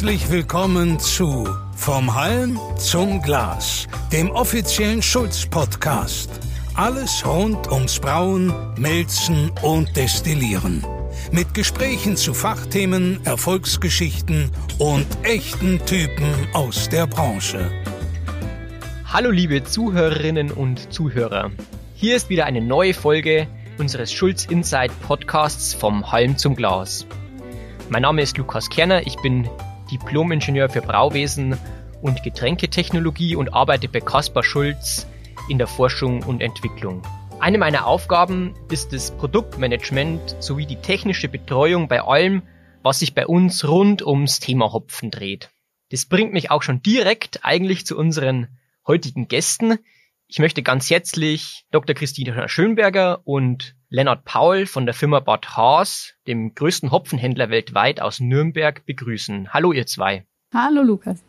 Herzlich willkommen zu Vom Halm zum Glas, dem offiziellen Schulz-Podcast. Alles rund ums Brauen, Melzen und Destillieren. Mit Gesprächen zu Fachthemen, Erfolgsgeschichten und echten Typen aus der Branche. Hallo liebe Zuhörerinnen und Zuhörer. Hier ist wieder eine neue Folge unseres Schulz Insight Podcasts vom Halm zum Glas. Mein Name ist Lukas Kerner, ich bin Diplom-Ingenieur für Brauwesen und Getränketechnologie und arbeite bei Caspar Schulz in der Forschung und Entwicklung. Eine meiner Aufgaben ist das Produktmanagement sowie die technische Betreuung bei allem, was sich bei uns rund ums Thema Hopfen dreht. Das bringt mich auch schon direkt eigentlich zu unseren heutigen Gästen. Ich möchte ganz herzlich Dr. Christina Schönberger und Lennart Paul von der Firma Bad Haas, dem größten Hopfenhändler weltweit aus Nürnberg, begrüßen. Hallo ihr zwei. Hallo Lukas.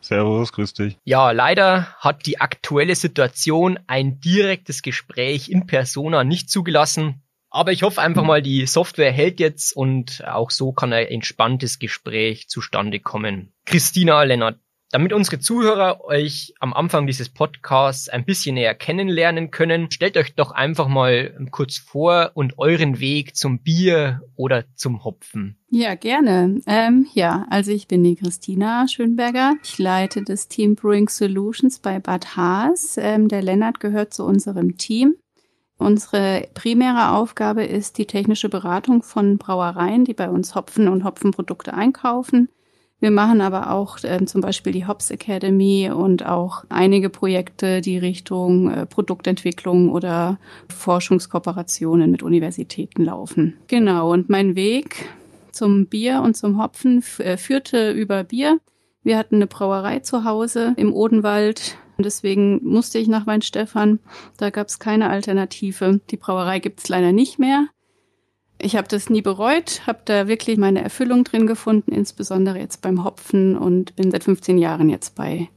Servus, grüß dich. Ja, leider hat die aktuelle Situation ein direktes Gespräch in Persona nicht zugelassen. Aber ich hoffe einfach mal, die Software hält jetzt und auch so kann ein entspanntes Gespräch zustande kommen. Christina, Lennart, damit unsere Zuhörer euch am Anfang dieses Podcasts ein bisschen näher kennenlernen können, stellt euch doch einfach mal kurz vor und euren Weg zum Bier oder zum Hopfen. Ja, gerne. Ähm, ja, also ich bin die Christina Schönberger. Ich leite das Team Brewing Solutions bei Bad Haas. Ähm, der Lennart gehört zu unserem Team. Unsere primäre Aufgabe ist die technische Beratung von Brauereien, die bei uns Hopfen und Hopfenprodukte einkaufen. Wir machen aber auch äh, zum Beispiel die Hops Academy und auch einige Projekte, die Richtung äh, Produktentwicklung oder Forschungskooperationen mit Universitäten laufen. Genau, und mein Weg zum Bier und zum Hopfen äh, führte über Bier. Wir hatten eine Brauerei zu Hause im Odenwald. Und deswegen musste ich nach Weinstefan. Da gab es keine Alternative. Die Brauerei gibt es leider nicht mehr. Ich habe das nie bereut, habe da wirklich meine Erfüllung drin gefunden, insbesondere jetzt beim Hopfen und bin seit 15 Jahren jetzt bei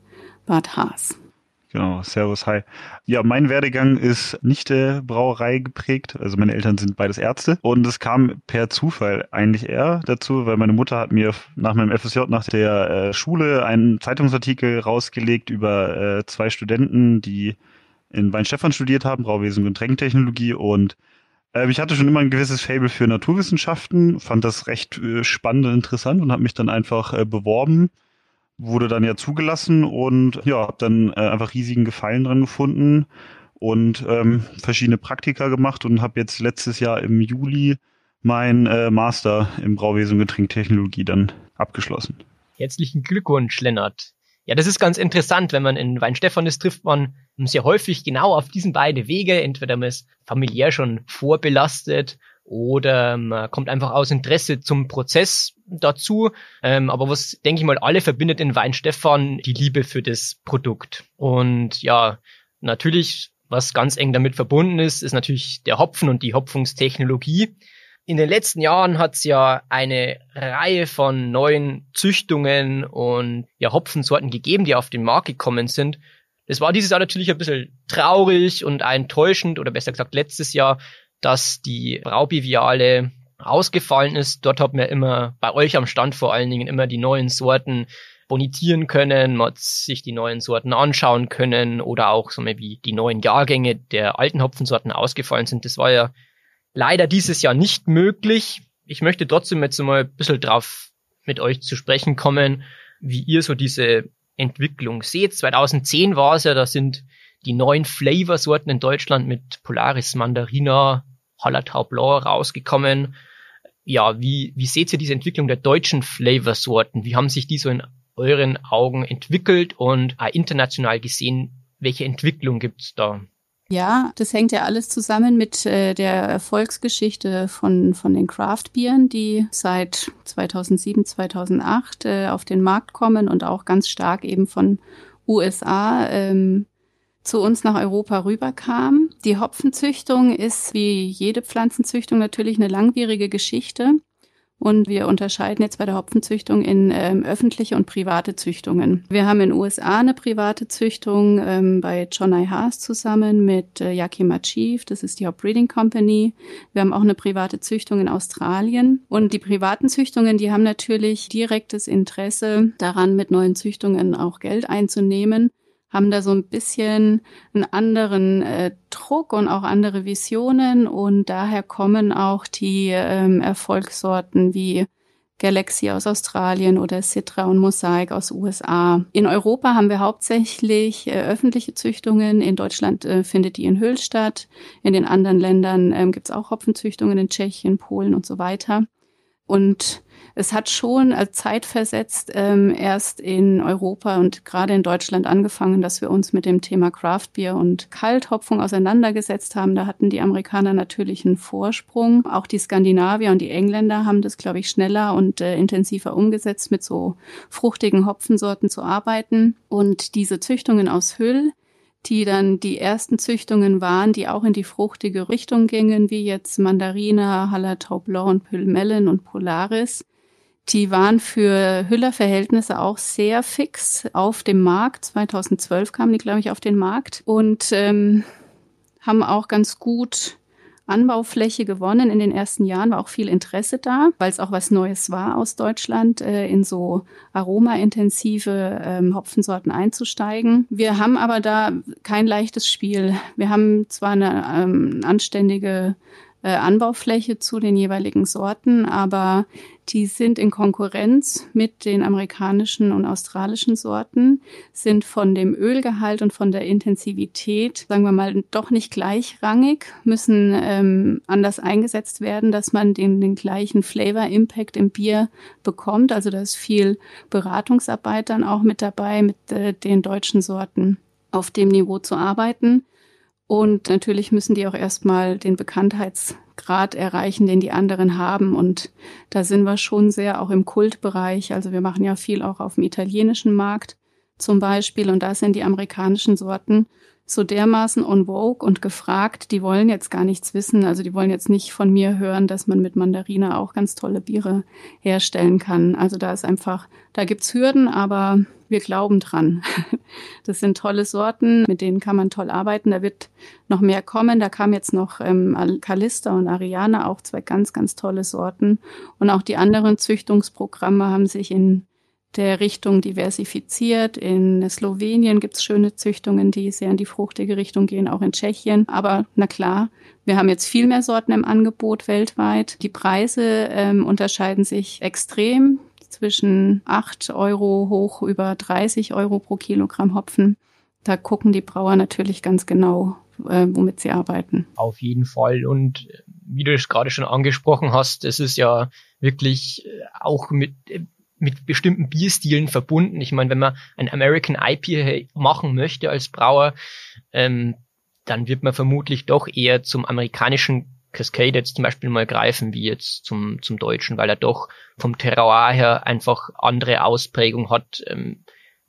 Bad Haas. Genau, Servus, hi. Ja, mein Werdegang ist nicht der Brauerei geprägt. Also meine Eltern sind beides Ärzte. Und es kam per Zufall eigentlich eher dazu, weil meine Mutter hat mir nach meinem FSJ, nach der äh, Schule, einen Zeitungsartikel rausgelegt über äh, zwei Studenten, die in Weinstefan studiert haben, Brauwesen und Tränktechnologie. Und ich hatte schon immer ein gewisses Fable für Naturwissenschaften, fand das recht äh, spannend und interessant und habe mich dann einfach äh, beworben, wurde dann ja zugelassen und ja, habe dann äh, einfach riesigen Gefallen dran gefunden und ähm, verschiedene Praktika gemacht und habe jetzt letztes Jahr im Juli mein äh, Master im Brauwesen und Getränktechnologie dann abgeschlossen. Herzlichen Glückwunsch, Lennart. Ja, das ist ganz interessant, wenn man in Weinstefan ist, trifft man sehr häufig genau auf diesen beiden Wege. Entweder man ist familiär schon vorbelastet oder man kommt einfach aus Interesse zum Prozess dazu. Ähm, aber was, denke ich mal, alle verbindet in Weinstefan die Liebe für das Produkt. Und ja, natürlich, was ganz eng damit verbunden ist, ist natürlich der Hopfen und die Hopfungstechnologie. In den letzten Jahren hat es ja eine Reihe von neuen Züchtungen und ja, Hopfensorten gegeben, die auf den Markt gekommen sind. Das war dieses Jahr natürlich ein bisschen traurig und enttäuschend, oder besser gesagt letztes Jahr, dass die Braubiviale ausgefallen ist. Dort hat man immer bei euch am Stand vor allen Dingen immer die neuen Sorten bonitieren können, man hat sich die neuen Sorten anschauen können oder auch so wie die neuen Jahrgänge der alten Hopfensorten ausgefallen sind. Das war ja leider dieses Jahr nicht möglich. Ich möchte trotzdem jetzt mal ein bisschen drauf mit euch zu sprechen kommen, wie ihr so diese Entwicklung seht. 2010 war es ja, da sind die neuen Flavorsorten in Deutschland mit Polaris Mandarina, Hallertau Blanc rausgekommen. Ja, wie, wie seht ihr diese Entwicklung der deutschen Flavorsorten? Wie haben sich die so in euren Augen entwickelt und international gesehen, welche Entwicklung gibt's da? Ja, das hängt ja alles zusammen mit äh, der Erfolgsgeschichte von, von den Craft-Bieren, die seit 2007, 2008 äh, auf den Markt kommen und auch ganz stark eben von USA ähm, zu uns nach Europa rüberkam. Die Hopfenzüchtung ist wie jede Pflanzenzüchtung natürlich eine langwierige Geschichte. Und wir unterscheiden jetzt bei der Hopfenzüchtung in ähm, öffentliche und private Züchtungen. Wir haben in den USA eine private Züchtung ähm, bei John I. Haas zusammen mit äh, Yakima Chief, das ist die Hop Breeding Company. Wir haben auch eine private Züchtung in Australien. Und die privaten Züchtungen, die haben natürlich direktes Interesse daran, mit neuen Züchtungen auch Geld einzunehmen haben da so ein bisschen einen anderen äh, Druck und auch andere Visionen und daher kommen auch die ähm, Erfolgssorten wie Galaxy aus Australien oder Citra und Mosaic aus USA. In Europa haben wir hauptsächlich äh, öffentliche Züchtungen. In Deutschland äh, findet die in Hüll statt. In den anderen Ländern ähm, gibt es auch Hopfenzüchtungen in Tschechien, Polen und so weiter. Und es hat schon als zeitversetzt ähm, erst in Europa und gerade in Deutschland angefangen, dass wir uns mit dem Thema Craft Beer und Kalthopfung auseinandergesetzt haben. Da hatten die Amerikaner natürlich einen Vorsprung. Auch die Skandinavier und die Engländer haben das, glaube ich, schneller und äh, intensiver umgesetzt, mit so fruchtigen Hopfensorten zu arbeiten. Und diese Züchtungen aus Hüll, die dann die ersten Züchtungen waren, die auch in die fruchtige Richtung gingen, wie jetzt Mandarina, Hallertau Blanc und Pülmellen und Polaris. Die waren für Hüller-Verhältnisse auch sehr fix auf dem Markt. 2012 kamen die, glaube ich, auf den Markt und ähm, haben auch ganz gut Anbaufläche gewonnen. In den ersten Jahren war auch viel Interesse da, weil es auch was Neues war aus Deutschland, äh, in so aromaintensive ähm, Hopfensorten einzusteigen. Wir haben aber da kein leichtes Spiel. Wir haben zwar eine ähm, anständige äh, Anbaufläche zu den jeweiligen Sorten, aber die sind in Konkurrenz mit den amerikanischen und australischen Sorten, sind von dem Ölgehalt und von der Intensivität, sagen wir mal, doch nicht gleichrangig, müssen ähm, anders eingesetzt werden, dass man den, den gleichen Flavor-Impact im Bier bekommt. Also da ist viel Beratungsarbeit dann auch mit dabei, mit äh, den deutschen Sorten auf dem Niveau zu arbeiten. Und natürlich müssen die auch erstmal den Bekanntheitsgrad erreichen, den die anderen haben. Und da sind wir schon sehr auch im Kultbereich. Also wir machen ja viel auch auf dem italienischen Markt zum Beispiel. Und da sind die amerikanischen Sorten so dermaßen on vogue und gefragt, die wollen jetzt gar nichts wissen. Also die wollen jetzt nicht von mir hören, dass man mit Mandarine auch ganz tolle Biere herstellen kann. Also da ist einfach, da gibt's Hürden, aber wir glauben dran. Das sind tolle Sorten, mit denen kann man toll arbeiten. Da wird noch mehr kommen. Da kam jetzt noch ähm, Calista und Ariana, auch zwei ganz, ganz tolle Sorten. Und auch die anderen Züchtungsprogramme haben sich in der Richtung diversifiziert. In Slowenien gibt's schöne Züchtungen, die sehr in die fruchtige Richtung gehen, auch in Tschechien. Aber na klar, wir haben jetzt viel mehr Sorten im Angebot weltweit. Die Preise ähm, unterscheiden sich extrem zwischen 8 Euro hoch über 30 Euro pro Kilogramm Hopfen. Da gucken die Brauer natürlich ganz genau, äh, womit sie arbeiten. Auf jeden Fall. Und äh, wie du es gerade schon angesprochen hast, es ist ja wirklich äh, auch mit äh, mit bestimmten Bierstilen verbunden. Ich meine, wenn man ein American IPA machen möchte als Brauer, ähm, dann wird man vermutlich doch eher zum amerikanischen Cascade jetzt zum Beispiel mal greifen, wie jetzt zum, zum Deutschen, weil er doch vom Terroir her einfach andere Ausprägung hat, ähm,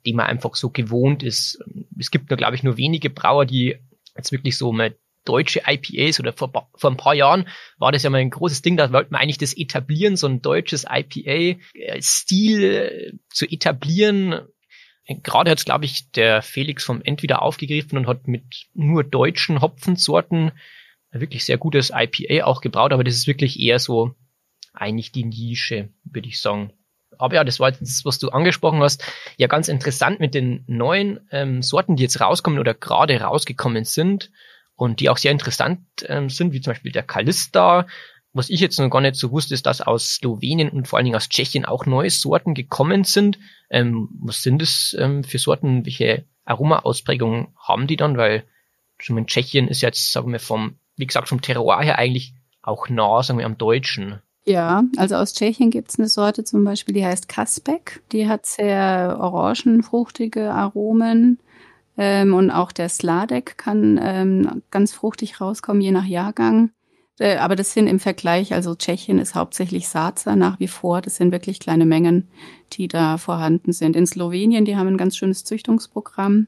die man einfach so gewohnt ist. Es gibt nur, glaube ich, nur wenige Brauer, die jetzt wirklich so mal deutsche IPAs oder vor, vor ein paar Jahren war das ja mal ein großes Ding, da wollte man eigentlich das etablieren, so ein deutsches IPA-Stil äh, zu etablieren. Gerade hat glaube ich, der Felix vom End wieder aufgegriffen und hat mit nur deutschen Hopfensorten wirklich sehr gutes IPA auch gebraut, aber das ist wirklich eher so eigentlich die Nische, würde ich sagen. Aber ja, das war jetzt, was du angesprochen hast, ja ganz interessant mit den neuen ähm, Sorten, die jetzt rauskommen oder gerade rausgekommen sind und die auch sehr interessant ähm, sind, wie zum Beispiel der Kalista. Was ich jetzt noch gar nicht so wusste, ist, dass aus Slowenien und vor allen Dingen aus Tschechien auch neue Sorten gekommen sind. Ähm, was sind das ähm, für Sorten? Welche Aromaausprägungen haben die dann? Weil schon in Tschechien ist jetzt, sagen wir, vom wie gesagt, vom Terroir her eigentlich auch nah, sagen wir, am Deutschen. Ja, also aus Tschechien gibt es eine Sorte zum Beispiel, die heißt Kaspek. Die hat sehr orangenfruchtige Aromen. Ähm, und auch der Sladek kann ähm, ganz fruchtig rauskommen, je nach Jahrgang. Äh, aber das sind im Vergleich, also Tschechien ist hauptsächlich Saza nach wie vor. Das sind wirklich kleine Mengen, die da vorhanden sind. In Slowenien, die haben ein ganz schönes Züchtungsprogramm.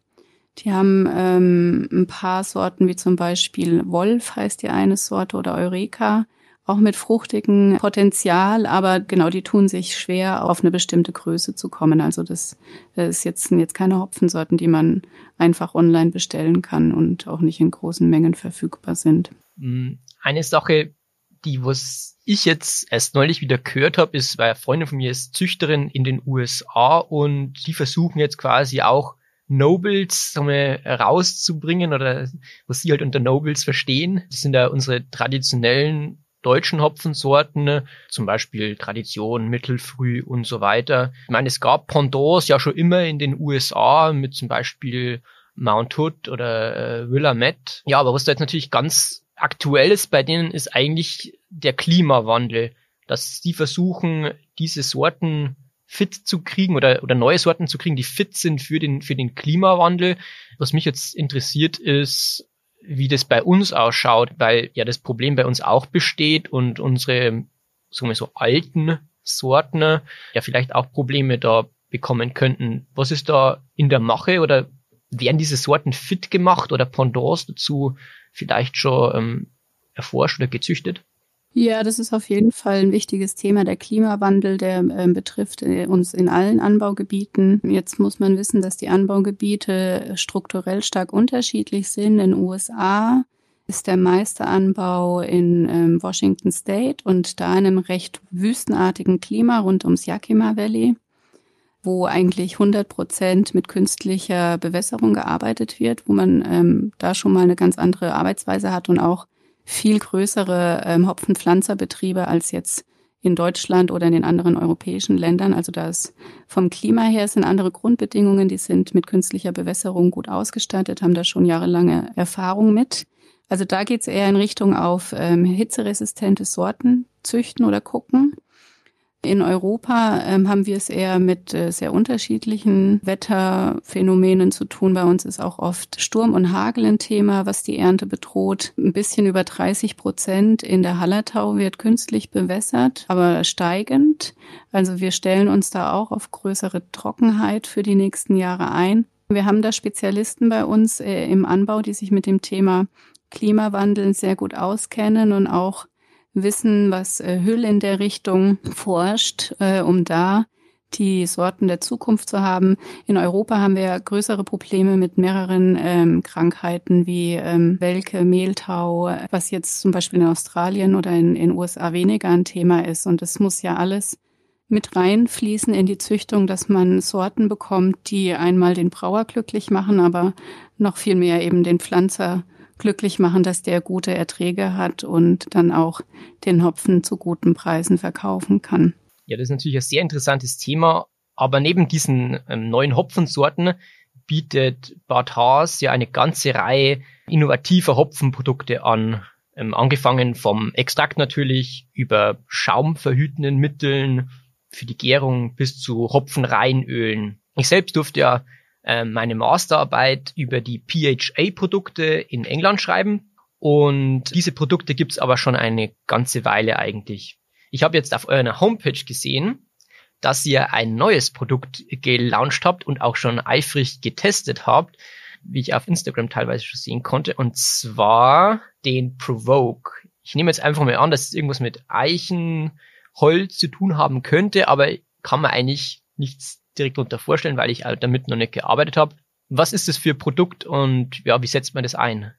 Die haben ähm, ein paar Sorten, wie zum Beispiel Wolf heißt die eine Sorte oder Eureka. Auch mit fruchtigem Potenzial, aber genau, die tun sich schwer, auf eine bestimmte Größe zu kommen. Also das, das ist jetzt, sind jetzt keine Hopfensorten, die man einfach online bestellen kann und auch nicht in großen Mengen verfügbar sind. Mm, eine Sache, die was ich jetzt erst neulich wieder gehört habe, ist, weil eine Freundin von mir ist Züchterin in den USA und die versuchen jetzt quasi auch Nobles rauszubringen oder was sie halt unter Nobles verstehen. Das sind ja unsere traditionellen deutschen Hopfensorten, zum Beispiel Tradition, Mittelfrüh und so weiter. Ich meine, es gab Pendants ja schon immer in den USA mit zum Beispiel Mount Hood oder äh, Willamette. Ja, aber was da jetzt natürlich ganz aktuell ist bei denen, ist eigentlich der Klimawandel, dass sie versuchen, diese Sorten fit zu kriegen oder, oder neue Sorten zu kriegen, die fit sind für den, für den Klimawandel. Was mich jetzt interessiert ist, wie das bei uns ausschaut, weil ja das Problem bei uns auch besteht und unsere, sagen wir so, alten Sorten ja vielleicht auch Probleme da bekommen könnten. Was ist da in der Mache oder werden diese Sorten fit gemacht oder Pendants dazu vielleicht schon ähm, erforscht oder gezüchtet? Ja, das ist auf jeden Fall ein wichtiges Thema. Der Klimawandel, der äh, betrifft uns in allen Anbaugebieten. Jetzt muss man wissen, dass die Anbaugebiete strukturell stark unterschiedlich sind. In den USA ist der meiste Anbau in ähm, Washington State und da in einem recht wüstenartigen Klima rund ums Yakima Valley, wo eigentlich 100 Prozent mit künstlicher Bewässerung gearbeitet wird, wo man ähm, da schon mal eine ganz andere Arbeitsweise hat und auch viel größere ähm, Hopfenpflanzerbetriebe als jetzt in Deutschland oder in den anderen europäischen Ländern. Also da ist vom Klima her sind andere Grundbedingungen, die sind mit künstlicher Bewässerung gut ausgestattet, haben da schon jahrelange Erfahrung mit. Also da geht's eher in Richtung auf ähm, hitzeresistente Sorten züchten oder gucken. In Europa ähm, haben wir es eher mit äh, sehr unterschiedlichen Wetterphänomenen zu tun. Bei uns ist auch oft Sturm und Hagel ein Thema, was die Ernte bedroht. Ein bisschen über 30 Prozent in der Hallertau wird künstlich bewässert, aber steigend. Also wir stellen uns da auch auf größere Trockenheit für die nächsten Jahre ein. Wir haben da Spezialisten bei uns äh, im Anbau, die sich mit dem Thema Klimawandel sehr gut auskennen und auch wissen, was äh, Hüll in der Richtung forscht, äh, um da die Sorten der Zukunft zu haben. In Europa haben wir größere Probleme mit mehreren ähm, Krankheiten wie ähm, Welke, Mehltau, was jetzt zum Beispiel in Australien oder in den USA weniger ein Thema ist. Und es muss ja alles mit reinfließen in die Züchtung, dass man Sorten bekommt, die einmal den Brauer glücklich machen, aber noch viel mehr eben den Pflanzer glücklich machen, dass der gute Erträge hat und dann auch den Hopfen zu guten Preisen verkaufen kann. Ja, das ist natürlich ein sehr interessantes Thema. Aber neben diesen ähm, neuen Hopfensorten bietet Bad Haas ja eine ganze Reihe innovativer Hopfenprodukte an. Ähm, angefangen vom Extrakt natürlich über schaumverhütenden Mitteln für die Gärung bis zu Hopfenreinölen. Ich selbst durfte ja meine Masterarbeit über die PHA-Produkte in England schreiben. Und diese Produkte gibt's aber schon eine ganze Weile eigentlich. Ich habe jetzt auf eurer Homepage gesehen, dass ihr ein neues Produkt gelauncht habt und auch schon eifrig getestet habt, wie ich auf Instagram teilweise schon sehen konnte, und zwar den Provoke. Ich nehme jetzt einfach mal an, dass es irgendwas mit Eichenholz zu tun haben könnte, aber kann man eigentlich nichts direkt darunter vorstellen, weil ich damit noch nicht gearbeitet habe. Was ist das für ein Produkt und ja, wie setzt man das ein?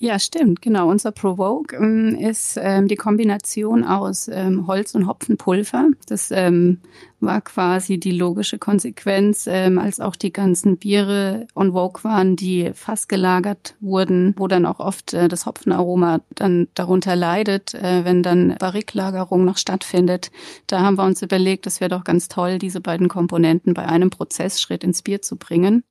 Ja, stimmt, genau. Unser Provoke ähm, ist ähm, die Kombination aus ähm, Holz und Hopfenpulver. Das ähm, war quasi die logische Konsequenz, ähm, als auch die ganzen Biere on Vogue waren, die fast gelagert wurden, wo dann auch oft äh, das Hopfenaroma dann darunter leidet, äh, wenn dann Barriklagerung noch stattfindet. Da haben wir uns überlegt, es wäre doch ganz toll, diese beiden Komponenten bei einem Prozessschritt ins Bier zu bringen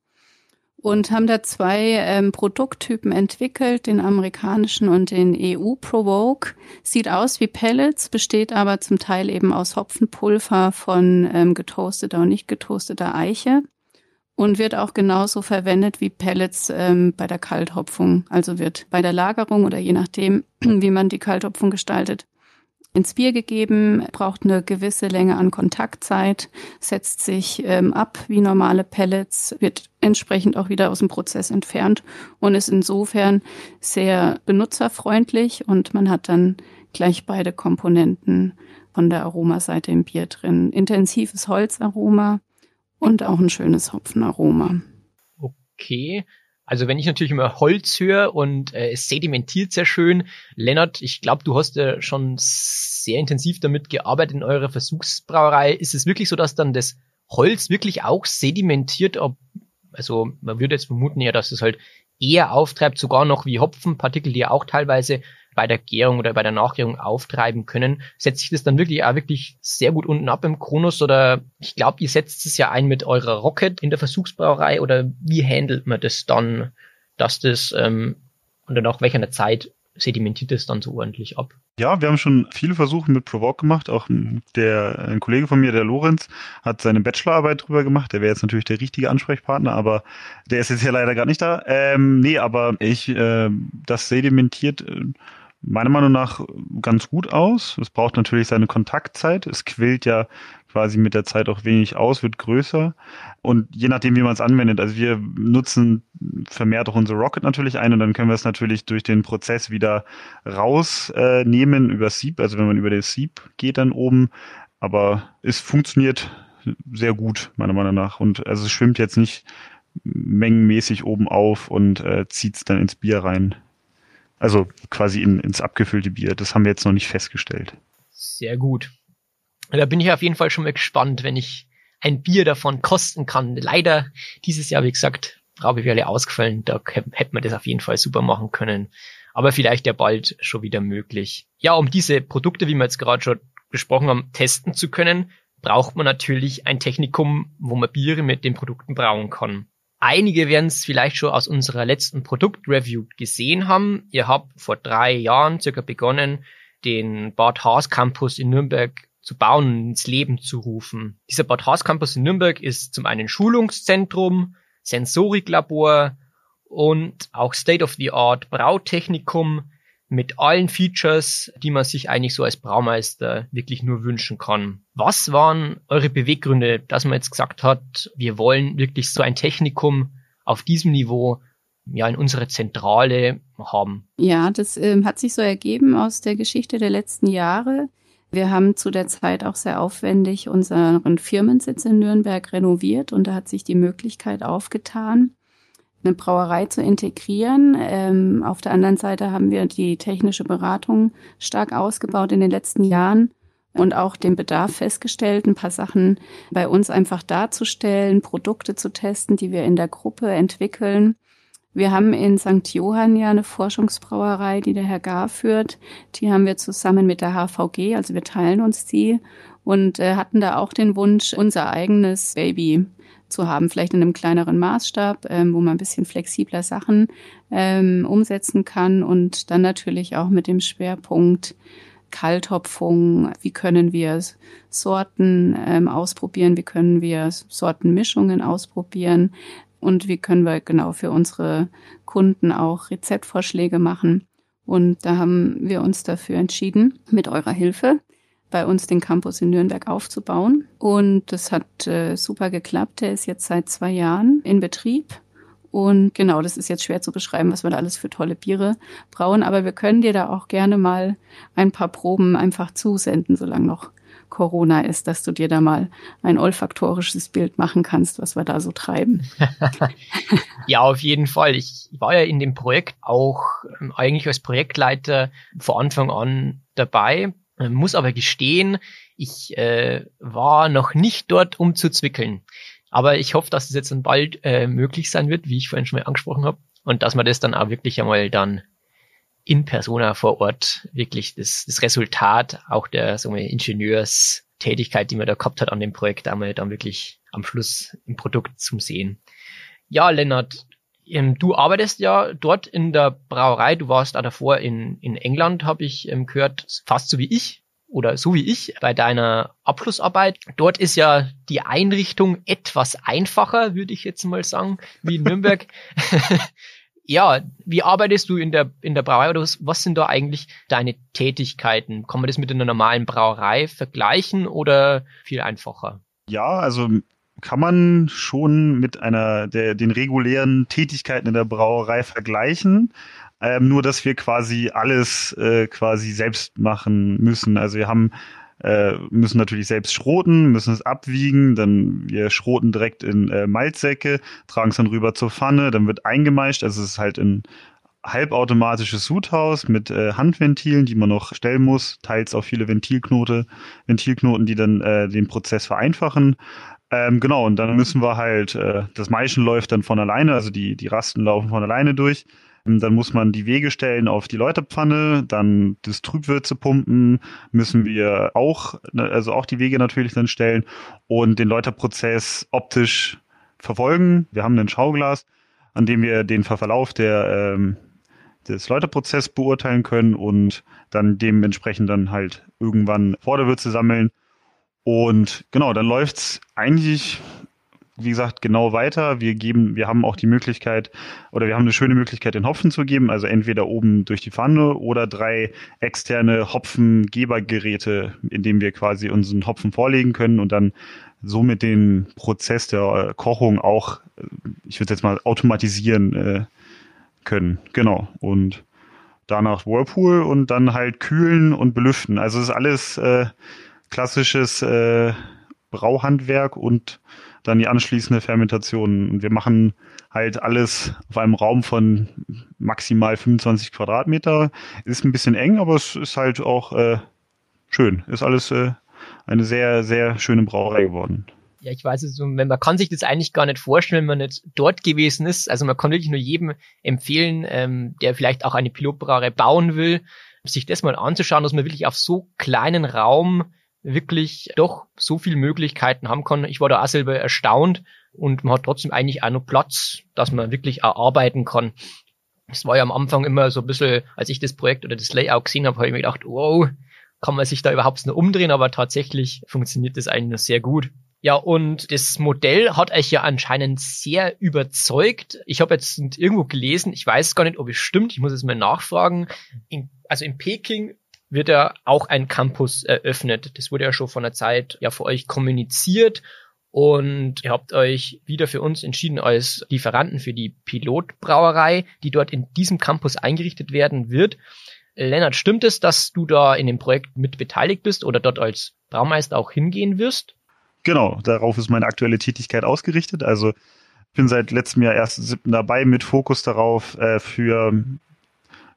und haben da zwei ähm, Produkttypen entwickelt, den amerikanischen und den EU Provoke. Sieht aus wie Pellets, besteht aber zum Teil eben aus Hopfenpulver von ähm, getoasteter und nicht getoasteter Eiche und wird auch genauso verwendet wie Pellets ähm, bei der Kalthopfung. Also wird bei der Lagerung oder je nachdem, wie man die Kalthopfung gestaltet, ins Bier gegeben, braucht eine gewisse Länge an Kontaktzeit, setzt sich ähm, ab wie normale Pellets, wird entsprechend auch wieder aus dem Prozess entfernt und ist insofern sehr benutzerfreundlich und man hat dann gleich beide Komponenten von der Aromaseite im Bier drin. Intensives Holzaroma und auch ein schönes Hopfenaroma. Okay. Also wenn ich natürlich immer Holz höre und äh, es sedimentiert sehr schön. Lennart, ich glaube, du hast ja schon sehr intensiv damit gearbeitet in eurer Versuchsbrauerei. Ist es wirklich so, dass dann das Holz wirklich auch sedimentiert? Ob, also man würde jetzt vermuten ja, dass es halt eher auftreibt, sogar noch wie Hopfenpartikel, die ja auch teilweise bei der Gärung oder bei der Nachgärung auftreiben können. Setzt sich das dann wirklich auch wirklich sehr gut unten ab im Kronos oder ich glaube, ihr setzt es ja ein mit eurer Rocket in der Versuchsbrauerei oder wie handelt man das dann, dass das ähm, und dann auch welcher Zeit sedimentiert es dann so ordentlich ab? Ja, wir haben schon viele Versuche mit Provoke gemacht. Auch der ein Kollege von mir, der Lorenz, hat seine Bachelorarbeit drüber gemacht. Der wäre jetzt natürlich der richtige Ansprechpartner, aber der ist jetzt hier leider gerade nicht da. Ähm, nee, aber ich, äh, das sedimentiert äh, meiner Meinung nach ganz gut aus. Es braucht natürlich seine Kontaktzeit. Es quillt ja quasi mit der Zeit auch wenig aus, wird größer. Und je nachdem, wie man es anwendet, also wir nutzen vermehrt auch unsere Rocket natürlich ein und dann können wir es natürlich durch den Prozess wieder rausnehmen äh, über Sieb, also wenn man über den Sieb geht dann oben. Aber es funktioniert sehr gut, meiner Meinung nach. Und also es schwimmt jetzt nicht mengenmäßig oben auf und äh, zieht es dann ins Bier rein. Also quasi in, ins abgefüllte Bier. Das haben wir jetzt noch nicht festgestellt. Sehr gut. Da bin ich auf jeden Fall schon mal gespannt, wenn ich ein Bier davon kosten kann. Leider dieses Jahr, wie gesagt, Braubewerle ausgefallen. Da hätte man das auf jeden Fall super machen können. Aber vielleicht ja bald schon wieder möglich. Ja, um diese Produkte, wie wir jetzt gerade schon besprochen haben, testen zu können, braucht man natürlich ein Technikum, wo man Biere mit den Produkten brauen kann. Einige werden es vielleicht schon aus unserer letzten Produktreview gesehen haben. Ihr habt vor drei Jahren circa begonnen, den Bad Haas Campus in Nürnberg zu bauen und ins Leben zu rufen. Dieser Bad Haas Campus in Nürnberg ist zum einen Schulungszentrum, Sensoriklabor und auch State-of-the-Art Brautechnikum mit allen Features, die man sich eigentlich so als Braumeister wirklich nur wünschen kann. Was waren eure Beweggründe, dass man jetzt gesagt hat, wir wollen wirklich so ein Technikum auf diesem Niveau ja in unserer Zentrale haben? Ja, das ähm, hat sich so ergeben aus der Geschichte der letzten Jahre. Wir haben zu der Zeit auch sehr aufwendig unseren Firmensitz in Nürnberg renoviert und da hat sich die Möglichkeit aufgetan, eine Brauerei zu integrieren. Ähm, auf der anderen Seite haben wir die technische Beratung stark ausgebaut in den letzten Jahren und auch den Bedarf festgestellt, ein paar Sachen bei uns einfach darzustellen, Produkte zu testen, die wir in der Gruppe entwickeln. Wir haben in St. Johann ja eine Forschungsbrauerei, die der Herr Gar führt. Die haben wir zusammen mit der HVG, also wir teilen uns die und äh, hatten da auch den Wunsch, unser eigenes Baby zu haben, vielleicht in einem kleineren Maßstab, ähm, wo man ein bisschen flexibler Sachen ähm, umsetzen kann und dann natürlich auch mit dem Schwerpunkt Kalthopfung, wie können wir Sorten ähm, ausprobieren, wie können wir Sortenmischungen ausprobieren und wie können wir genau für unsere Kunden auch Rezeptvorschläge machen. Und da haben wir uns dafür entschieden, mit eurer Hilfe bei uns den Campus in Nürnberg aufzubauen. Und das hat äh, super geklappt. Der ist jetzt seit zwei Jahren in Betrieb. Und genau, das ist jetzt schwer zu beschreiben, was wir da alles für tolle Biere brauen. Aber wir können dir da auch gerne mal ein paar Proben einfach zusenden, solange noch Corona ist, dass du dir da mal ein olfaktorisches Bild machen kannst, was wir da so treiben. ja, auf jeden Fall. Ich war ja in dem Projekt auch ähm, eigentlich als Projektleiter von Anfang an dabei äh, muss aber gestehen, ich äh, war noch nicht dort, um zu zwickeln. Aber ich hoffe, dass es jetzt dann bald äh, möglich sein wird, wie ich vorhin schon mal angesprochen habe. Und dass man das dann auch wirklich einmal dann in Persona vor Ort wirklich das, das Resultat auch der so eine Ingenieurstätigkeit, die man da gehabt hat an dem Projekt, einmal dann wirklich am Schluss im Produkt zum Sehen. Ja, Lennart, ähm, du arbeitest ja dort in der Brauerei, du warst auch davor in, in England, habe ich ähm, gehört, fast so wie ich oder so wie ich bei deiner Abschlussarbeit. Dort ist ja die Einrichtung etwas einfacher, würde ich jetzt mal sagen, wie in Nürnberg. ja, wie arbeitest du in der, in der Brauerei oder was, was sind da eigentlich deine Tätigkeiten? Kann man das mit einer normalen Brauerei vergleichen oder viel einfacher? Ja, also kann man schon mit einer der den regulären Tätigkeiten in der Brauerei vergleichen. ähm, nur dass wir quasi alles äh, quasi selbst machen müssen. Also wir haben äh, müssen natürlich selbst schroten, müssen es abwiegen, dann wir schroten direkt in äh, Malzsäcke, tragen es dann rüber zur Pfanne, dann wird eingemeischt, also es ist halt ein halbautomatisches Sudhaus mit äh, Handventilen, die man noch stellen muss, teils auch viele Ventilknote, Ventilknoten, die dann äh, den Prozess vereinfachen. Ähm, genau, und dann müssen wir halt, äh, das Maischen läuft dann von alleine, also die, die Rasten laufen von alleine durch. Dann muss man die Wege stellen auf die Läuterpfanne, dann das Trübwürze pumpen, müssen wir auch, ne, also auch die Wege natürlich dann stellen und den Läuterprozess optisch verfolgen. Wir haben ein Schauglas, an dem wir den Verlauf der, ähm, des Läuterprozesses beurteilen können und dann dementsprechend dann halt irgendwann Vorderwürze sammeln und genau, dann läuft's eigentlich, wie gesagt, genau weiter. Wir geben, wir haben auch die Möglichkeit, oder wir haben eine schöne Möglichkeit, den Hopfen zu geben, also entweder oben durch die Pfanne oder drei externe Hopfengebergeräte, in denen wir quasi unseren Hopfen vorlegen können und dann somit den Prozess der Kochung auch, ich würde jetzt mal automatisieren äh, können. Genau. Und danach Whirlpool und dann halt kühlen und belüften. Also es ist alles äh, klassisches äh, Brauhandwerk und dann die anschließende Fermentation. Und wir machen halt alles auf einem Raum von maximal 25 Quadratmeter. Ist ein bisschen eng, aber es ist halt auch äh, schön. Ist alles äh, eine sehr, sehr schöne Brauerei geworden. Ja, ich weiß es, man kann sich das eigentlich gar nicht vorstellen, wenn man nicht dort gewesen ist. Also man kann wirklich nur jedem empfehlen, ähm, der vielleicht auch eine Pilotbrauerei bauen will, sich das mal anzuschauen, dass man wirklich auf so kleinen Raum wirklich doch so viele Möglichkeiten haben kann. Ich war da auch selber erstaunt und man hat trotzdem eigentlich auch noch Platz, dass man wirklich auch arbeiten kann. Es war ja am Anfang immer so ein bisschen, als ich das Projekt oder das Layout gesehen habe, habe ich mir gedacht, wow, kann man sich da überhaupt nur umdrehen, aber tatsächlich funktioniert das eigentlich sehr gut. Ja, und das Modell hat euch ja anscheinend sehr überzeugt. Ich habe jetzt irgendwo gelesen, ich weiß gar nicht, ob es stimmt, ich muss es mal nachfragen. In, also in Peking wird ja auch ein Campus eröffnet. Das wurde ja schon von der Zeit ja für euch kommuniziert und ihr habt euch wieder für uns entschieden als Lieferanten für die Pilotbrauerei, die dort in diesem Campus eingerichtet werden wird. Lennart, stimmt es, dass du da in dem Projekt mit beteiligt bist oder dort als Braumeister auch hingehen wirst? Genau, darauf ist meine aktuelle Tätigkeit ausgerichtet. Also ich bin seit letztem Jahr erst dabei mit Fokus darauf, äh, für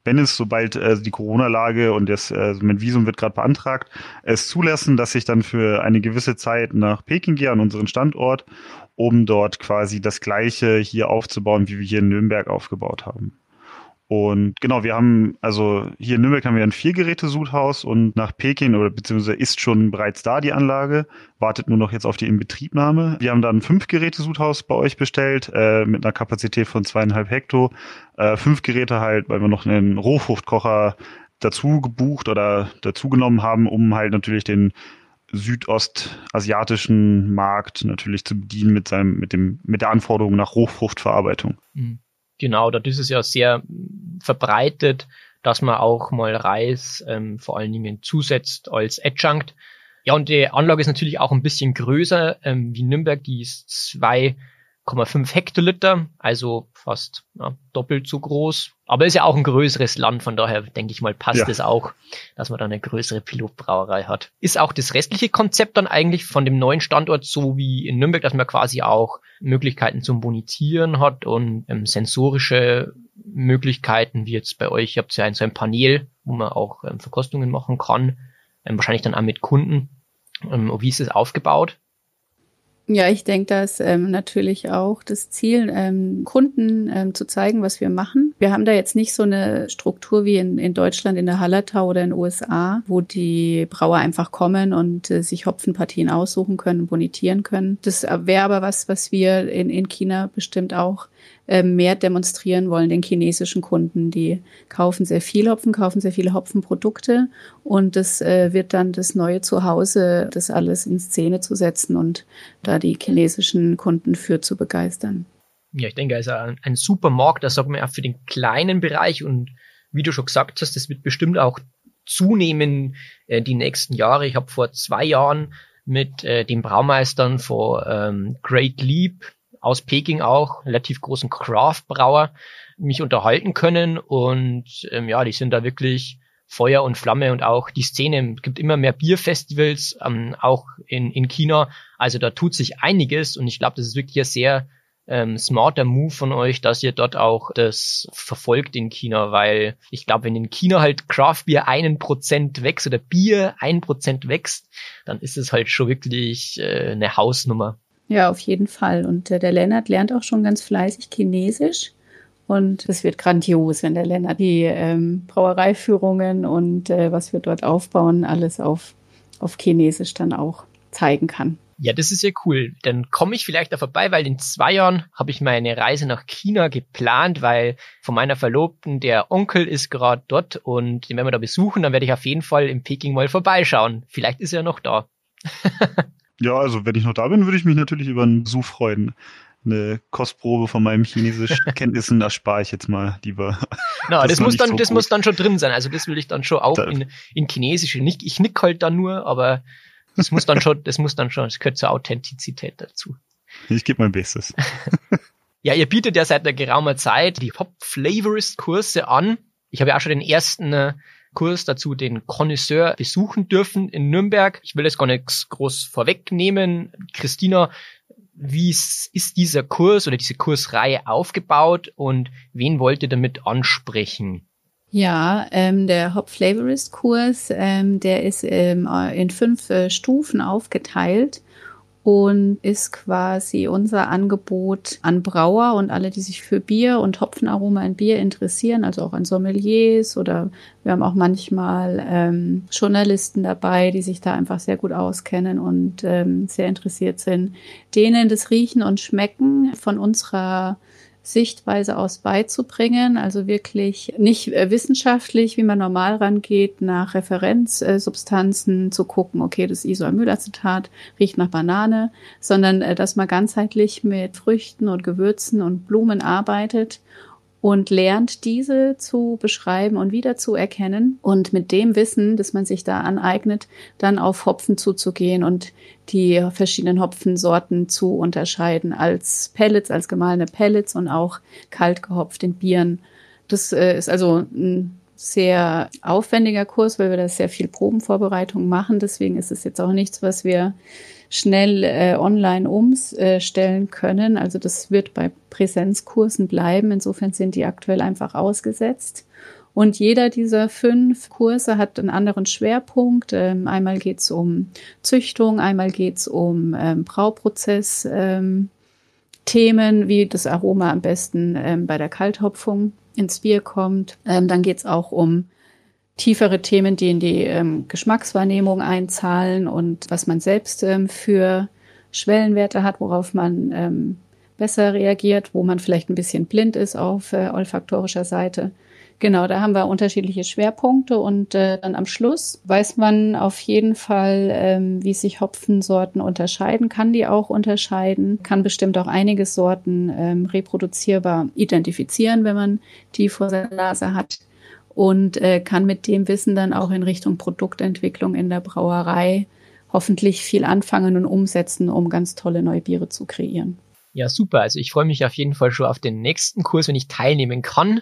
wenn es, sobald äh, die Corona-Lage und das äh, mein Visum wird gerade beantragt, es zulassen, dass ich dann für eine gewisse Zeit nach Peking gehe, an unseren Standort, um dort quasi das Gleiche hier aufzubauen, wie wir hier in Nürnberg aufgebaut haben. Und genau, wir haben, also hier in Nürnberg haben wir ein Viergeräte-Sudhaus und nach Peking oder beziehungsweise ist schon bereits da die Anlage, wartet nur noch jetzt auf die Inbetriebnahme. Wir haben dann ein Fünf-Geräte-Sudhaus bei euch bestellt, äh, mit einer Kapazität von zweieinhalb Hekto. Äh, fünf Geräte halt, weil wir noch einen Rohfruchtkocher dazu gebucht oder dazu genommen haben, um halt natürlich den südostasiatischen Markt natürlich zu bedienen mit seinem, mit dem, mit der Anforderung nach Rohfruchtverarbeitung. Mhm. Genau, dort ist es ja sehr verbreitet, dass man auch mal Reis ähm, vor allen Dingen zusetzt als Adjunct. Ja, und die Anlage ist natürlich auch ein bisschen größer ähm, wie Nürnberg, die ist zwei 8,5 Hektoliter, also fast ja, doppelt so groß. Aber ist ja auch ein größeres Land, von daher denke ich mal, passt ja. es auch, dass man da eine größere Pilotbrauerei hat. Ist auch das restliche Konzept dann eigentlich von dem neuen Standort so wie in Nürnberg, dass man quasi auch Möglichkeiten zum Bonizieren hat und ähm, sensorische Möglichkeiten, wie jetzt bei euch, ihr habt ja ein, so ein Panel, wo man auch ähm, Verkostungen machen kann, ähm, wahrscheinlich dann auch mit Kunden. Ähm, wie ist es aufgebaut? Ja, ich denke, dass ähm, natürlich auch das Ziel, ähm, Kunden ähm, zu zeigen, was wir machen. Wir haben da jetzt nicht so eine Struktur wie in, in Deutschland, in der Hallertau oder in den USA, wo die Brauer einfach kommen und äh, sich Hopfenpartien aussuchen können, bonitieren können. Das wäre aber was, was wir in, in China bestimmt auch äh, mehr demonstrieren wollen den chinesischen Kunden. Die kaufen sehr viel Hopfen, kaufen sehr viele Hopfenprodukte und das äh, wird dann das neue Zuhause, das alles in Szene zu setzen und da die chinesischen Kunden für zu begeistern. Ja, ich denke, also ein, ein super Markt, das sagt man ja für den kleinen Bereich und wie du schon gesagt hast, das wird bestimmt auch zunehmen äh, die nächsten Jahre. Ich habe vor zwei Jahren mit äh, den Braumeistern vor ähm, Great Leap aus Peking auch, relativ großen Craft-Brauer, mich unterhalten können. Und ähm, ja, die sind da wirklich Feuer und Flamme und auch die Szene, es gibt immer mehr Bierfestivals, ähm, auch in, in China, also da tut sich einiges. Und ich glaube, das ist wirklich ein sehr ähm, smarter Move von euch, dass ihr dort auch das verfolgt in China, weil ich glaube, wenn in China halt Craft Beer einen Prozent wächst oder Bier ein Prozent wächst, dann ist es halt schon wirklich äh, eine Hausnummer. Ja, auf jeden Fall. Und äh, der Lennart lernt auch schon ganz fleißig Chinesisch. Und es wird grandios, wenn der Lennart die ähm, Brauereiführungen und äh, was wir dort aufbauen, alles auf, auf Chinesisch dann auch zeigen kann. Ja, das ist ja cool. Dann komme ich vielleicht da vorbei, weil in zwei Jahren habe ich meine Reise nach China geplant, weil von meiner Verlobten der Onkel ist gerade dort und den werden wir da besuchen. Dann werde ich auf jeden Fall in Peking mal vorbeischauen. Vielleicht ist er noch da. ja, also wenn ich noch da bin, würde ich mich natürlich über einen Besuch freuen eine Kostprobe von meinem chinesischen Kenntnissen, das spare ich jetzt mal lieber. Na, das, das muss dann, so das muss dann schon drin sein. Also das will ich dann schon auch da, in, in Chinesisch. Ich, ich nick halt dann nur, aber das muss dann schon, das muss dann schon, es gehört zur Authentizität dazu. Ich gebe mein Bestes. ja, ihr bietet ja seit einer geraumer Zeit die Hop Flavorist Kurse an. Ich habe ja auch schon den ersten äh, Kurs dazu, den Connoisseur, besuchen dürfen in Nürnberg. Ich will jetzt gar nichts groß vorwegnehmen. Christina, wie ist dieser Kurs oder diese Kursreihe aufgebaut und wen wollt ihr damit ansprechen? Ja, ähm, der Hop Flavorist Kurs, ähm, der ist ähm, in fünf äh, Stufen aufgeteilt und ist quasi unser Angebot an Brauer und alle, die sich für Bier und Hopfenaroma in Bier interessieren, also auch an Sommeliers oder wir haben auch manchmal ähm, Journalisten dabei, die sich da einfach sehr gut auskennen und ähm, sehr interessiert sind, denen das Riechen und Schmecken von unserer Sichtweise aus beizubringen. Also wirklich nicht äh, wissenschaftlich, wie man normal rangeht, nach Referenzsubstanzen zu gucken, okay, das Isoamylacetat riecht nach Banane, sondern äh, dass man ganzheitlich mit Früchten und Gewürzen und Blumen arbeitet und lernt, diese zu beschreiben und wiederzuerkennen und mit dem Wissen, das man sich da aneignet, dann auf Hopfen zuzugehen und die verschiedenen Hopfensorten zu unterscheiden als Pellets, als gemahlene Pellets und auch kalt gehopft in Bieren. Das äh, ist also ein sehr aufwendiger Kurs, weil wir da sehr viel Probenvorbereitung machen. Deswegen ist es jetzt auch nichts, was wir schnell äh, online umstellen können. Also das wird bei Präsenzkursen bleiben. Insofern sind die aktuell einfach ausgesetzt. Und jeder dieser fünf Kurse hat einen anderen Schwerpunkt. Ähm, einmal geht es um Züchtung, einmal geht es um ähm, Brauprozess. Ähm, Themen, wie das Aroma am besten ähm, bei der Kalthopfung ins Bier kommt. Ähm, dann geht es auch um tiefere Themen, die in die ähm, Geschmackswahrnehmung einzahlen und was man selbst ähm, für Schwellenwerte hat, worauf man ähm, besser reagiert, wo man vielleicht ein bisschen blind ist auf äh, olfaktorischer Seite. Genau, da haben wir unterschiedliche Schwerpunkte und äh, dann am Schluss weiß man auf jeden Fall, ähm, wie sich Hopfensorten unterscheiden, kann die auch unterscheiden, kann bestimmt auch einige Sorten ähm, reproduzierbar identifizieren, wenn man die vor seiner Nase hat und äh, kann mit dem Wissen dann auch in Richtung Produktentwicklung in der Brauerei hoffentlich viel anfangen und umsetzen, um ganz tolle neue Biere zu kreieren. Ja, super. Also ich freue mich auf jeden Fall schon auf den nächsten Kurs, wenn ich teilnehmen kann.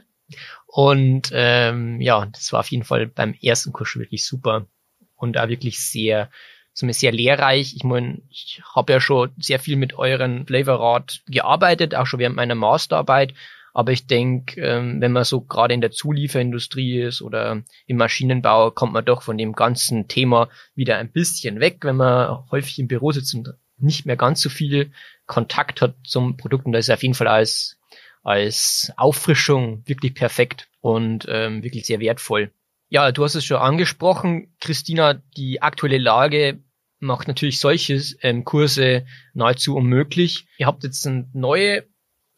Und ähm, ja, das war auf jeden Fall beim ersten Kurs schon wirklich super und auch wirklich sehr, sehr lehrreich. Ich meine, ich habe ja schon sehr viel mit euren Flavorrad gearbeitet, auch schon während meiner Masterarbeit aber ich denke, ähm, wenn man so gerade in der Zulieferindustrie ist oder im Maschinenbau, kommt man doch von dem ganzen Thema wieder ein bisschen weg, wenn man häufig im Büro sitzt und nicht mehr ganz so viel Kontakt hat zum Produkt. Und das ist auf jeden Fall als, als Auffrischung wirklich perfekt und ähm, wirklich sehr wertvoll. Ja, du hast es schon angesprochen, Christina, die aktuelle Lage macht natürlich solche ähm, Kurse nahezu unmöglich. Ihr habt jetzt neue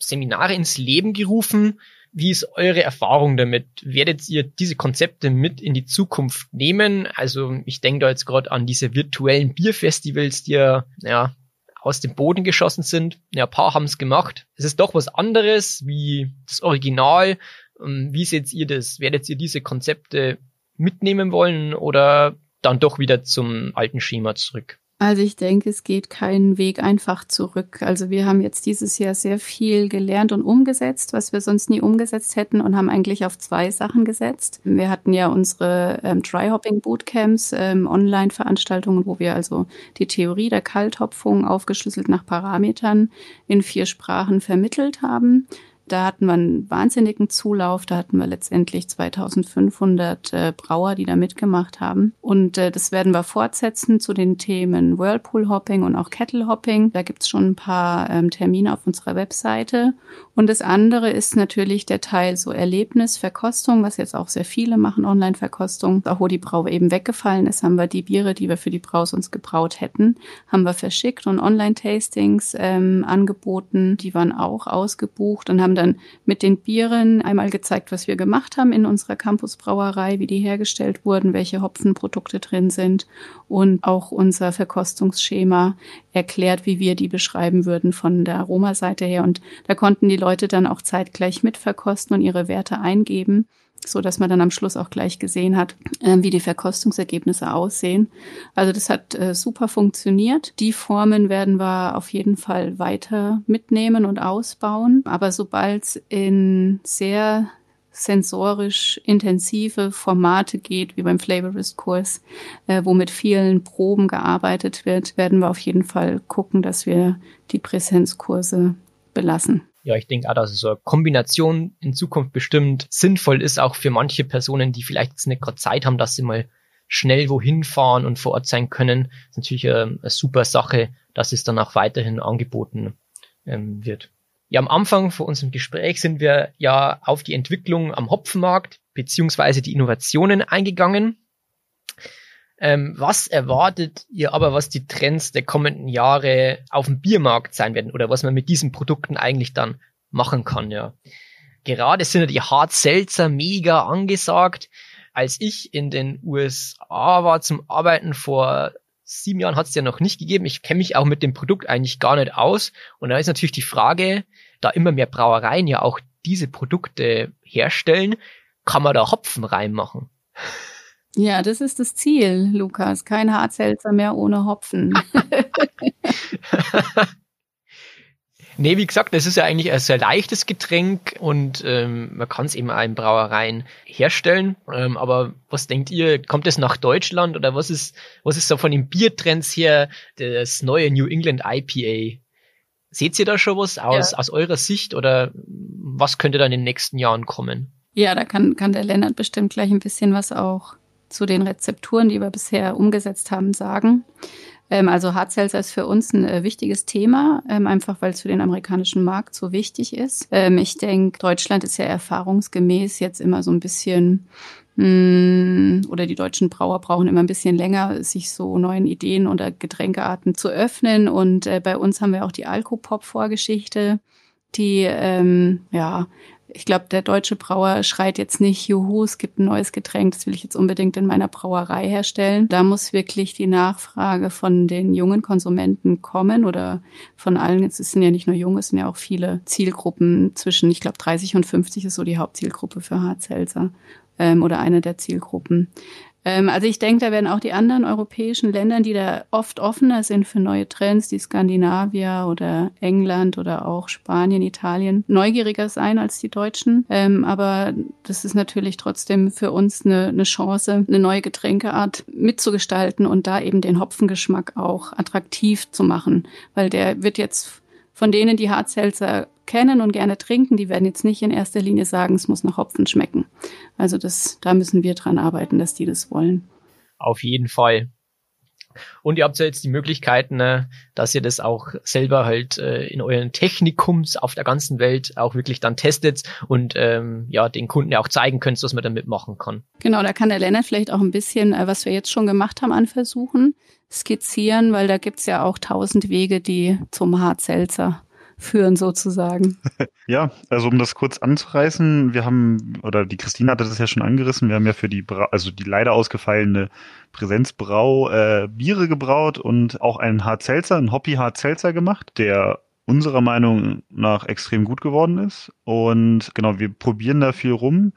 Seminare ins Leben gerufen. Wie ist eure Erfahrung damit? Werdet ihr diese Konzepte mit in die Zukunft nehmen? Also ich denke da jetzt gerade an diese virtuellen Bierfestivals, die ja, ja aus dem Boden geschossen sind. Ja, ein paar haben es gemacht. Es ist doch was anderes wie das Original. Ähm, wie seht ihr das? Werdet ihr diese Konzepte mitnehmen wollen oder dann doch wieder zum alten Schema zurück? Also ich denke, es geht keinen Weg einfach zurück. Also wir haben jetzt dieses Jahr sehr viel gelernt und umgesetzt, was wir sonst nie umgesetzt hätten und haben eigentlich auf zwei Sachen gesetzt. Wir hatten ja unsere ähm, Dry-Hopping Bootcamps, ähm, Online-Veranstaltungen, wo wir also die Theorie der Kalthopfung aufgeschlüsselt nach Parametern in vier Sprachen vermittelt haben. Da hatten wir einen wahnsinnigen Zulauf. Da hatten wir letztendlich 2500 äh, Brauer, die da mitgemacht haben. Und äh, das werden wir fortsetzen zu den Themen Whirlpool Hopping und auch Kettle Hopping. Da gibt's schon ein paar ähm, Termine auf unserer Webseite. Und das andere ist natürlich der Teil so Erlebnis, Verkostung, was jetzt auch sehr viele machen, Online-Verkostung. Auch wo die Brau eben weggefallen ist, haben wir die Biere, die wir für die Braus uns gebraut hätten, haben wir verschickt und Online-Tastings ähm, angeboten. Die waren auch ausgebucht und haben dann mit den Bieren einmal gezeigt, was wir gemacht haben in unserer Campusbrauerei, wie die hergestellt wurden, welche Hopfenprodukte drin sind und auch unser Verkostungsschema erklärt, wie wir die beschreiben würden von der Aromaseite her. Und da konnten die Leute dann auch zeitgleich mitverkosten und ihre Werte eingeben so dass man dann am Schluss auch gleich gesehen hat, äh, wie die Verkostungsergebnisse aussehen. Also das hat äh, super funktioniert. Die Formen werden wir auf jeden Fall weiter mitnehmen und ausbauen. Aber sobald es in sehr sensorisch intensive Formate geht, wie beim Flavorist-Kurs, äh, wo mit vielen Proben gearbeitet wird, werden wir auf jeden Fall gucken, dass wir die Präsenzkurse belassen ja, ich denke auch, dass so eine Kombination in Zukunft bestimmt sinnvoll ist, auch für manche Personen, die vielleicht jetzt nicht gerade Zeit haben, dass sie mal schnell wohin fahren und vor Ort sein können. Das ist natürlich eine, eine super Sache, dass es dann auch weiterhin angeboten ähm, wird. Ja, am Anfang von unserem Gespräch sind wir ja auf die Entwicklung am Hopfenmarkt beziehungsweise die Innovationen eingegangen. Ähm, was erwartet ihr aber, was die Trends der kommenden Jahre auf dem Biermarkt sein werden oder was man mit diesen Produkten eigentlich dann machen kann, ja? Gerade sind ja die Hard Seltzer mega angesagt. Als ich in den USA war zum Arbeiten vor sieben Jahren hat es ja noch nicht gegeben. Ich kenne mich auch mit dem Produkt eigentlich gar nicht aus. Und da ist natürlich die Frage, da immer mehr Brauereien ja auch diese Produkte herstellen, kann man da Hopfen reinmachen? Ja, das ist das Ziel, Lukas. Kein Hartselzer mehr ohne Hopfen. nee, wie gesagt, das ist ja eigentlich ein sehr leichtes Getränk und ähm, man kann es eben auch in Brauereien herstellen. Ähm, aber was denkt ihr, kommt es nach Deutschland oder was ist, was ist so von den Biertrends her das neue New England IPA? Seht ihr da schon was aus, ja. aus eurer Sicht oder was könnte dann in den nächsten Jahren kommen? Ja, da kann, kann der Lennart bestimmt gleich ein bisschen was auch zu den Rezepturen, die wir bisher umgesetzt haben, sagen. Ähm, also Hartselzer ist für uns ein äh, wichtiges Thema, ähm, einfach weil es für den amerikanischen Markt so wichtig ist. Ähm, ich denke, Deutschland ist ja erfahrungsgemäß jetzt immer so ein bisschen hm, oder die deutschen Brauer brauchen immer ein bisschen länger, sich so neuen Ideen oder Getränkearten zu öffnen. Und äh, bei uns haben wir auch die Alkopop-Vorgeschichte, die ähm, ja ich glaube, der deutsche Brauer schreit jetzt nicht, juhu, es gibt ein neues Getränk, das will ich jetzt unbedingt in meiner Brauerei herstellen. Da muss wirklich die Nachfrage von den jungen Konsumenten kommen oder von allen, es sind ja nicht nur junge, es sind ja auch viele Zielgruppen zwischen, ich glaube, 30 und 50 ist so die Hauptzielgruppe für Harzelser ähm, oder eine der Zielgruppen. Ähm, also ich denke, da werden auch die anderen europäischen Länder, die da oft offener sind für neue Trends, die Skandinavier oder England oder auch Spanien, Italien, neugieriger sein als die Deutschen. Ähm, aber das ist natürlich trotzdem für uns eine, eine Chance, eine neue Getränkeart mitzugestalten und da eben den Hopfengeschmack auch attraktiv zu machen, weil der wird jetzt von denen, die Hartselzer kennen und gerne trinken, die werden jetzt nicht in erster Linie sagen, es muss nach Hopfen schmecken. Also das, da müssen wir dran arbeiten, dass die das wollen. Auf jeden Fall. Und ihr habt ja jetzt die Möglichkeiten, ne, dass ihr das auch selber halt äh, in euren Technikums auf der ganzen Welt auch wirklich dann testet und ähm, ja den Kunden ja auch zeigen könnt, was man damit machen kann. Genau, da kann der Lennart vielleicht auch ein bisschen, äh, was wir jetzt schon gemacht haben, an Versuchen skizzieren, weil da gibt's ja auch tausend Wege, die zum Hartselzer führen sozusagen. Ja, also um das kurz anzureißen, wir haben, oder die Christine hatte das ja schon angerissen, wir haben ja für die, Bra also die leider ausgefallene Präsenzbrau äh, Biere gebraut und auch einen Hartzelzer, einen Hoppy Hartzelzer gemacht, der unserer Meinung nach extrem gut geworden ist. Und genau, wir probieren da viel rum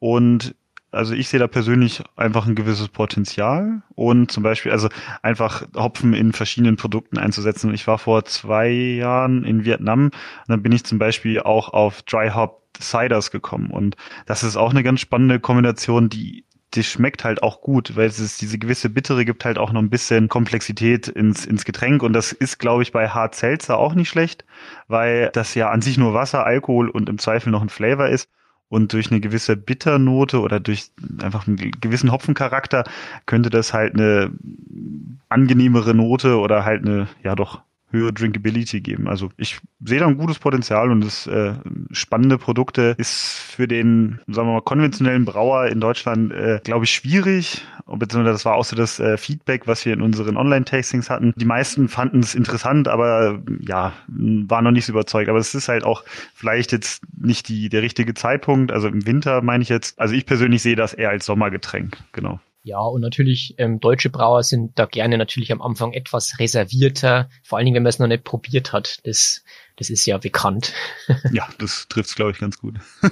und also ich sehe da persönlich einfach ein gewisses Potenzial und zum Beispiel, also einfach Hopfen in verschiedenen Produkten einzusetzen. Ich war vor zwei Jahren in Vietnam und dann bin ich zum Beispiel auch auf Dry Hop Ciders gekommen und das ist auch eine ganz spannende Kombination, die die schmeckt halt auch gut, weil es ist, diese gewisse Bittere gibt halt auch noch ein bisschen Komplexität ins, ins Getränk und das ist, glaube ich, bei Hard Seltzer auch nicht schlecht, weil das ja an sich nur Wasser, Alkohol und im Zweifel noch ein Flavor ist und durch eine gewisse Bitternote oder durch einfach einen gewissen Hopfencharakter könnte das halt eine angenehmere Note oder halt eine, ja doch, höhere Drinkability geben. Also ich sehe da ein gutes Potenzial und das äh, spannende Produkte ist für den, sagen wir mal, konventionellen Brauer in Deutschland, äh, glaube ich, schwierig. Beziehungsweise das war auch so das äh, Feedback, was wir in unseren Online-Tastings hatten. Die meisten fanden es interessant, aber ja, waren noch nicht so überzeugt. Aber es ist halt auch vielleicht jetzt nicht die, der richtige Zeitpunkt. Also im Winter meine ich jetzt, also ich persönlich sehe das eher als Sommergetränk, genau. Ja, und natürlich, ähm, deutsche Brauer sind da gerne natürlich am Anfang etwas reservierter, vor allen Dingen, wenn man es noch nicht probiert hat. Das, das ist ja bekannt. ja, das trifft es, glaube ich, ganz gut.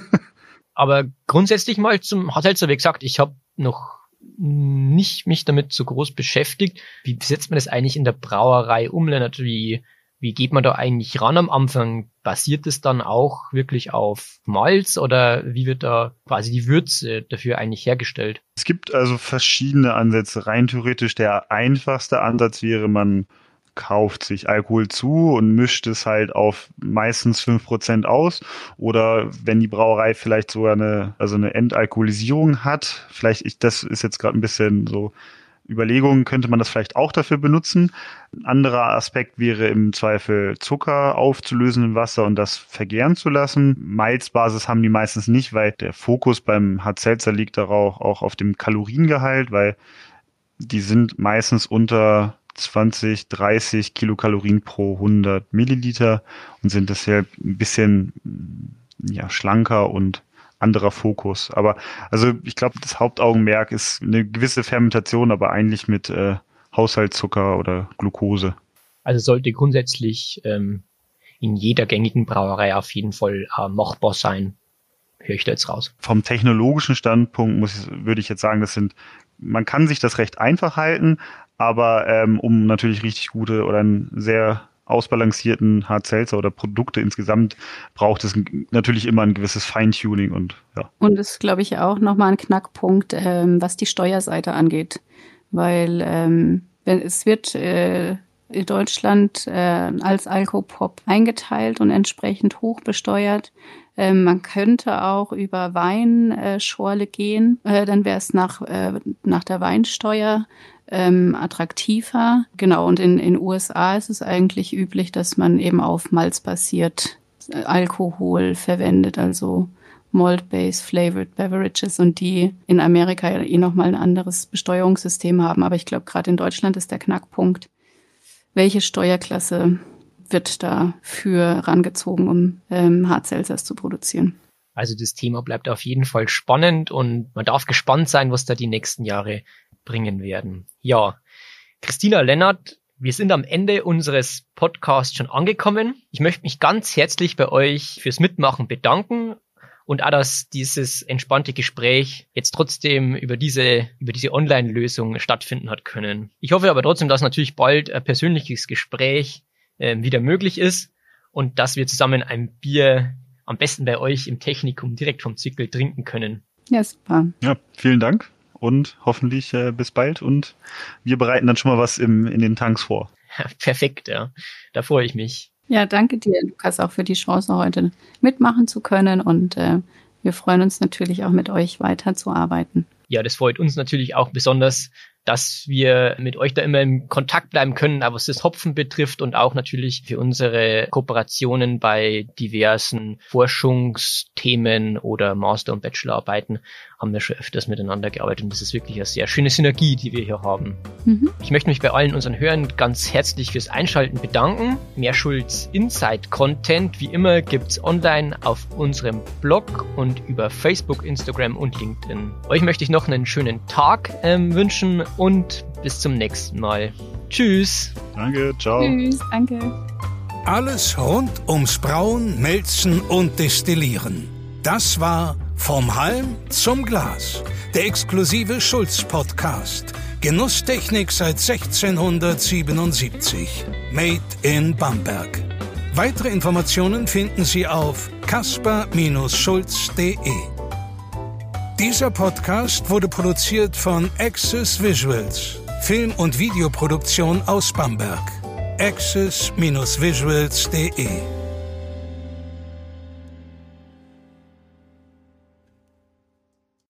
Aber grundsätzlich mal zum Hartselzer, wie gesagt, ich habe noch nicht mich damit so groß beschäftigt. Wie setzt man das eigentlich in der Brauerei um, Lennart? Wie wie geht man da eigentlich ran am Anfang? Basiert es dann auch wirklich auf Malz oder wie wird da quasi die Würze dafür eigentlich hergestellt? Es gibt also verschiedene Ansätze. Rein theoretisch der einfachste Ansatz wäre, man kauft sich Alkohol zu und mischt es halt auf meistens fünf Prozent aus. Oder wenn die Brauerei vielleicht sogar eine, also eine Entalkoholisierung hat, vielleicht, ich, das ist jetzt gerade ein bisschen so Überlegungen könnte man das vielleicht auch dafür benutzen. Ein anderer Aspekt wäre im Zweifel Zucker aufzulösen im Wasser und das vergären zu lassen. Malzbasis haben die meistens nicht, weil der Fokus beim Hard liegt darauf auch auf dem Kaloriengehalt, weil die sind meistens unter 20, 30 Kilokalorien pro 100 Milliliter und sind deshalb ein bisschen ja, schlanker und anderer Fokus. Aber also ich glaube, das Hauptaugenmerk ist eine gewisse Fermentation, aber eigentlich mit äh, Haushaltszucker oder Glucose. Also sollte grundsätzlich ähm, in jeder gängigen Brauerei auf jeden Fall äh, machbar sein. Höre ich da jetzt raus. Vom technologischen Standpunkt muss ich, würde ich jetzt sagen, das sind, man kann sich das recht einfach halten, aber ähm, um natürlich richtig gute oder ein sehr ausbalancierten Hard Seltzer oder Produkte insgesamt braucht es natürlich immer ein gewisses Feintuning und ja. Und ist, glaube ich, auch nochmal ein Knackpunkt, ähm, was die Steuerseite angeht. Weil ähm, wenn, es wird äh, Deutschland äh, als Alkopop eingeteilt und entsprechend hoch besteuert. Ähm, man könnte auch über Weinschorle gehen, äh, dann wäre es nach, äh, nach der Weinsteuer ähm, attraktiver. Genau, und in den USA ist es eigentlich üblich, dass man eben auf Malz basiert äh, Alkohol verwendet, also Malt-based flavored beverages und die in Amerika eh nochmal ein anderes Besteuerungssystem haben. Aber ich glaube, gerade in Deutschland ist der Knackpunkt, welche Steuerklasse wird da für rangezogen, um ähm, Hard Seltzers zu produzieren. Also das Thema bleibt auf jeden Fall spannend und man darf gespannt sein, was da die nächsten Jahre bringen werden. Ja, Christina Lennart, wir sind am Ende unseres Podcasts schon angekommen. Ich möchte mich ganz herzlich bei euch fürs Mitmachen bedanken und auch, dass dieses entspannte Gespräch jetzt trotzdem über diese, über diese Online-Lösung stattfinden hat können. Ich hoffe aber trotzdem, dass natürlich bald ein persönliches Gespräch äh, wieder möglich ist und dass wir zusammen ein Bier am besten bei euch im Technikum direkt vom Zickel trinken können. Ja, super. Ja, vielen Dank und hoffentlich äh, bis bald und wir bereiten dann schon mal was im, in den Tanks vor. Perfekt, ja. Da freue ich mich. Ja, danke dir, Lukas, auch für die Chance, heute mitmachen zu können und äh, wir freuen uns natürlich auch mit euch weiterzuarbeiten. Ja, das freut uns natürlich auch besonders, dass wir mit euch da immer im Kontakt bleiben können, was das Hopfen betrifft und auch natürlich für unsere Kooperationen bei diversen Forschungsthemen oder Master- und Bachelorarbeiten haben wir schon öfters miteinander gearbeitet und das ist wirklich eine sehr schöne Synergie, die wir hier haben. Mhm. Ich möchte mich bei allen unseren Hörern ganz herzlich fürs Einschalten bedanken. Mehr Schulz Insight Content wie immer gibt's online auf unserem Blog und über Facebook, Instagram und LinkedIn. Euch möchte ich noch einen schönen Tag ähm, wünschen und bis zum nächsten Mal. Tschüss. Danke, ciao. Tschüss, danke. Alles rund ums Brauen, Melzen und Destillieren. Das war Vom Halm zum Glas. Der exklusive Schulz-Podcast. Genusstechnik seit 1677. Made in Bamberg. Weitere Informationen finden Sie auf kasper-schulz.de. Dieser Podcast wurde produziert von Access Visuals, Film- und Videoproduktion aus Bamberg. access-visuals.de